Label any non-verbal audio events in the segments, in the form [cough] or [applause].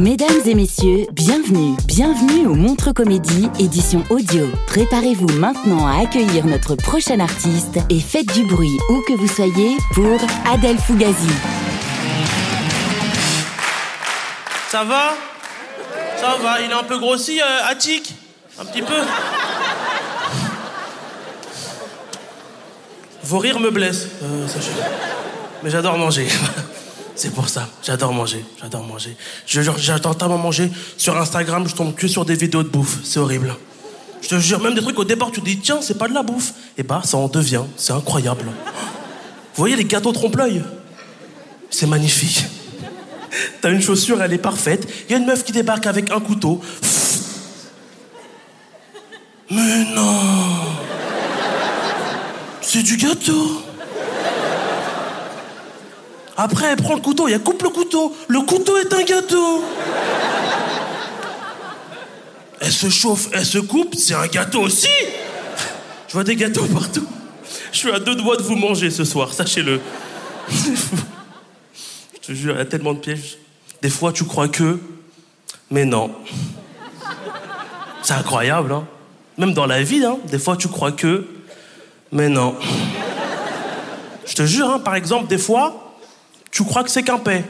Mesdames et messieurs, bienvenue, bienvenue au Montre Comédie, édition audio. Préparez-vous maintenant à accueillir notre prochain artiste et faites du bruit où que vous soyez pour Adèle Fugazi. Ça va? Ça va, il est un peu grossi, euh, Attic? Un petit peu Vos rires me blessent, euh, sachez. Mais j'adore manger. [laughs] C'est pour ça, j'adore manger, j'adore manger. Je j'adore tellement manger. Sur Instagram, je tombe que sur des vidéos de bouffe, c'est horrible. Je te jure, même des trucs au départ, tu te dis, tiens, c'est pas de la bouffe. Et bah, ça en devient, c'est incroyable. Vous voyez les gâteaux trompe-l'œil? C'est magnifique. [laughs] T'as une chaussure, elle est parfaite. Il y a une meuf qui débarque avec un couteau. Mais non C'est du gâteau Après, elle prend le couteau et elle coupe le couteau. Le couteau est un gâteau Elle se chauffe, elle se coupe, c'est un gâteau aussi Je vois des gâteaux partout. Je suis à deux doigts de vous manger ce soir, sachez-le. Je te jure, il y a tellement de pièges. Des fois, tu crois que, mais non. C'est incroyable, hein. Même dans la vie, hein, des fois, tu crois que, mais non. Je te jure, hein, par exemple, des fois, tu crois que c'est qu'un paix.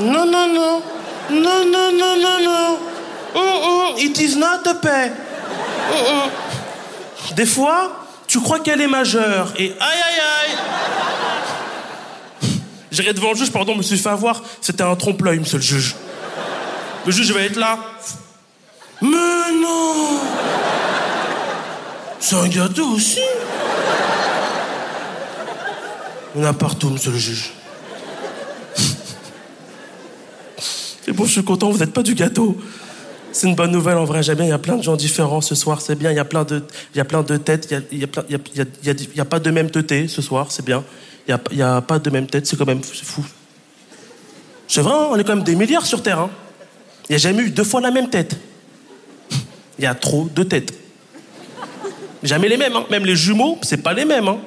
Non, non, non. Non, non, non, non, non. Hum, hum, It is not a paix. Hum, hum. Des fois, tu crois qu'elle est majeure et aïe aïe aïe. J'irai devant le juge, pardon, je me suis fait avoir. C'était un trompe-l'œil, monsieur le juge. Le juge va être là. Mais non C'est un gâteau aussi A partout, monsieur le juge. C'est bon, je suis content, vous n'êtes pas du gâteau. C'est une bonne nouvelle en vrai, j'aime bien. Il y a plein de gens différents ce soir, c'est bien. Il y a plein de, il y a plein de têtes. Il y a, y a, pas de même teuté ce soir, c'est bien. Il y a, pas de même tête, c'est quand même fou. C'est vrai, hein, on est quand même des milliards sur Terre. hein. Il n'y a jamais eu deux fois la même tête. Il y a trop de têtes. Jamais les mêmes, hein. même les jumeaux, c'est pas les mêmes. Hein.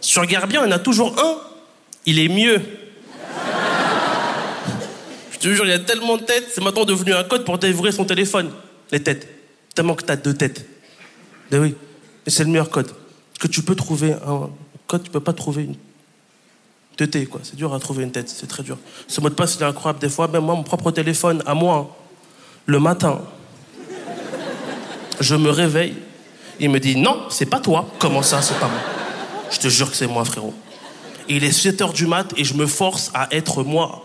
Si tu regardes bien, il y en a toujours un, il est mieux. Je te jure, il y a tellement de têtes, c'est maintenant devenu un code pour dévorer son téléphone. Les têtes. Tellement que t'as deux têtes. Ben oui, mais c'est le meilleur code. Parce que tu peux trouver un code, tu peux pas trouver une teuté, quoi. C'est dur à trouver une tête, c'est très dur. Ce mot de passe, il est incroyable. Des fois, même moi, mon propre téléphone, à moi, le matin, je me réveille, il me dit non, c'est pas toi. Comment ça, c'est pas moi? Je te jure que c'est moi, frérot. Il est 7 heures du mat et je me force à être moi.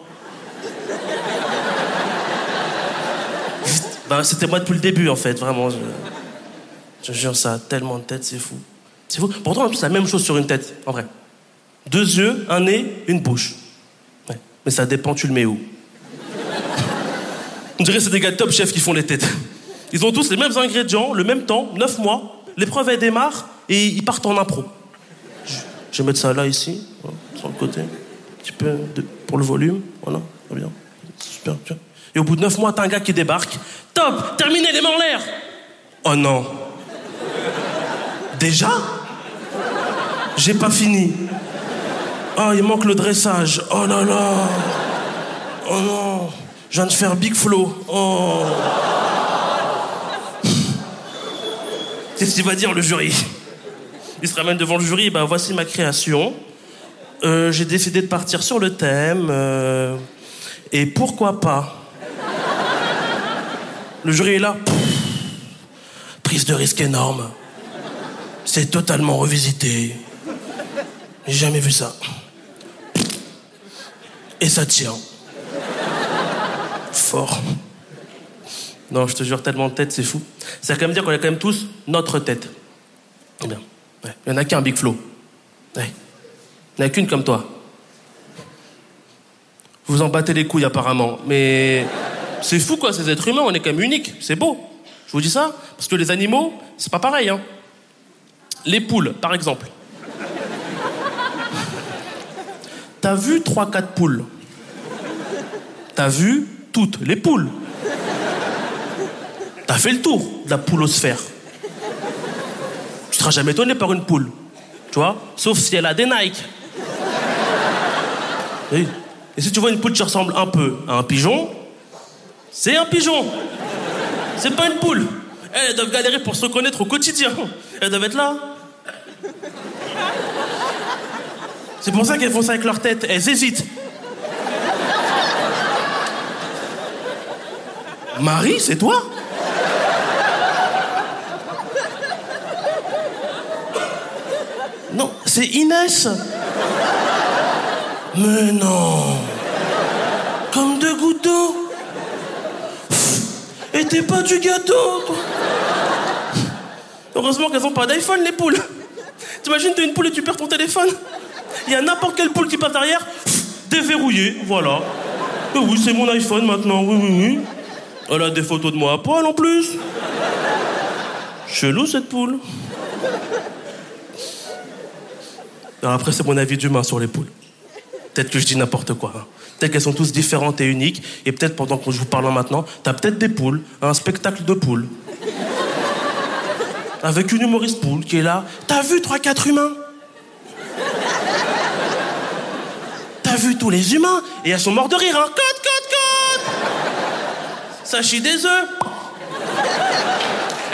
Bah, c'était moi depuis le début, en fait, vraiment. Je, je jure, ça a tellement de têtes, c'est fou. C'est fou. Pourtant, en plus, la même chose sur une tête, en vrai. Deux yeux, un nez, une bouche. Mais ça dépend, tu le mets où. On dirait que c'est des gars top chef qui font les têtes. Ils ont tous les mêmes ingrédients, le même temps, neuf mois. L'épreuve, elle démarre et ils partent en impro. Je, vais mettre ça là, ici, sur le côté. Un petit peu pour le volume. Voilà, très bien. Super, super. Et au bout de neuf mois, t'as un gars qui débarque. Top, terminé, les mains en l'air. Oh non. Déjà? J'ai pas fini. Oh, il manque le dressage. Oh là là. Oh non. Je viens de faire Big Flow. Oh. Qu'est-ce qu'il va dire le jury? Il se ramène devant le jury, bah voici ma création. Euh, J'ai décidé de partir sur le thème. euh, et pourquoi pas? Le jury est là. Prise de risque énorme. C'est totalement revisité. J'ai jamais vu ça. Et ça tient. Fort. Non, je te jure, tellement de tête, c'est fou. Ça veut quand même dire qu'on a quand même tous notre tête. Eh Bien. Il y en a qu'un, Big Flo. Ouais. Il n'y en a qu'une comme toi. Vous en battez les couilles apparemment. Mais c'est fou quoi, ces êtres humains, on est quand même uniques. C'est beau. Je vous dis ça parce que les animaux, c'est pas pareil. Hein. Les poules, par exemple. T'as vu 3-4 poules? T'as vu toutes les poules? T'as fait le tour de la poulosphère. Seras jamais étonné par une poule. Tu vois? Sauf si elle a des Nike. Oui. Et si tu vois une poule qui ressemble un peu à un pigeon, c'est un pigeon. C'est pas une poule. Elles doivent galérer pour se reconnaître au quotidien. Elles doivent être là. C'est pour ça qu'elles font ça avec leur tête. Elles hésitent. Marie, c'est toi Non, c'est Inès. Mais non. Comme deux gouttes d'eau. Et t'es pas du gâteau, toi. Heureusement qu'elles ont pas d'iPhone, les poules. T'imagines, t'es une poule et tu perds ton téléphone Il y a n'importe quelle poule qui passe derrière, déverrouillé, voilà. Et oui, c'est mon iPhone maintenant, oui, oui, oui. Elle a des photos de moi à poil en plus. Chelou cette poule. Alors après, c'est mon avis d'humain sur les poules. Peut-être que je dis n'importe quoi. hein. Peut-être qu'elles sont tous différentes et uniques. Et peut-être pendant que je vous parle maintenant, t'as peut-être des poules, un spectacle de poules. Avec une humoriste poule qui est là. T'as vu 3-4 humains? T'as vu tous les humains? Et elles sont mortes de rire, hein Code, code, code Ça des œufs.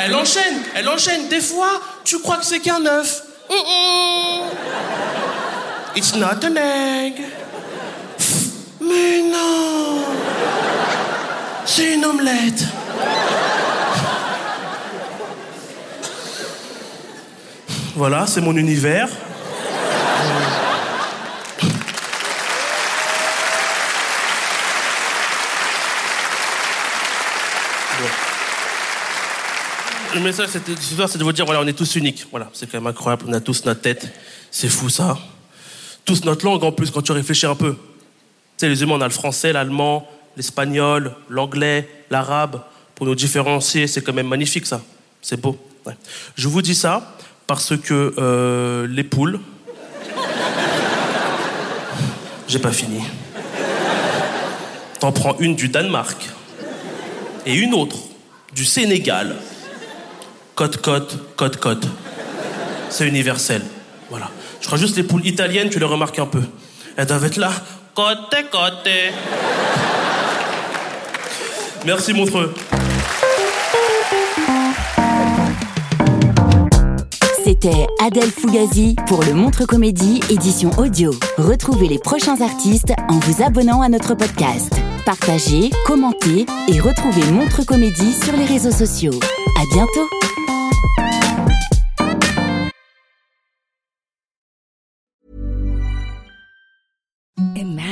Elle enchaîne, elle enchaîne. Des fois, tu crois que c'est qu'un œuf. It's not an egg. Mais non C'est une omelette Voilà, c'est mon univers. Le message ce soir, c'est de vous dire voilà, on est tous uniques. Voilà, c'est quand même incroyable. On a tous notre tête. C'est fou ça. Tous notre langue en plus quand tu réfléchis un peu. Tu sais, les humains, on a le français, l'allemand, l'espagnol, l'anglais, l'arabe. Pour nous différencier, c'est quand même magnifique ça. C'est beau. Je vous dis ça parce que euh, les poules. [laughs] J'ai pas fini. T'en prends une du Danemark et une autre du Sénégal. Côte, côte, côte, côte. C'est universel. Voilà. Je crois juste les poules italiennes, tu les remarques un peu. Elles doivent être là. Côté, côté. Merci, Montreux. C'était Adèle Fugazi pour le Montre Comédie édition audio. Retrouvez les prochains artistes en vous abonnant à notre podcast. Partagez, commentez et retrouvez Montre Comédie sur les réseaux sociaux. À bientôt!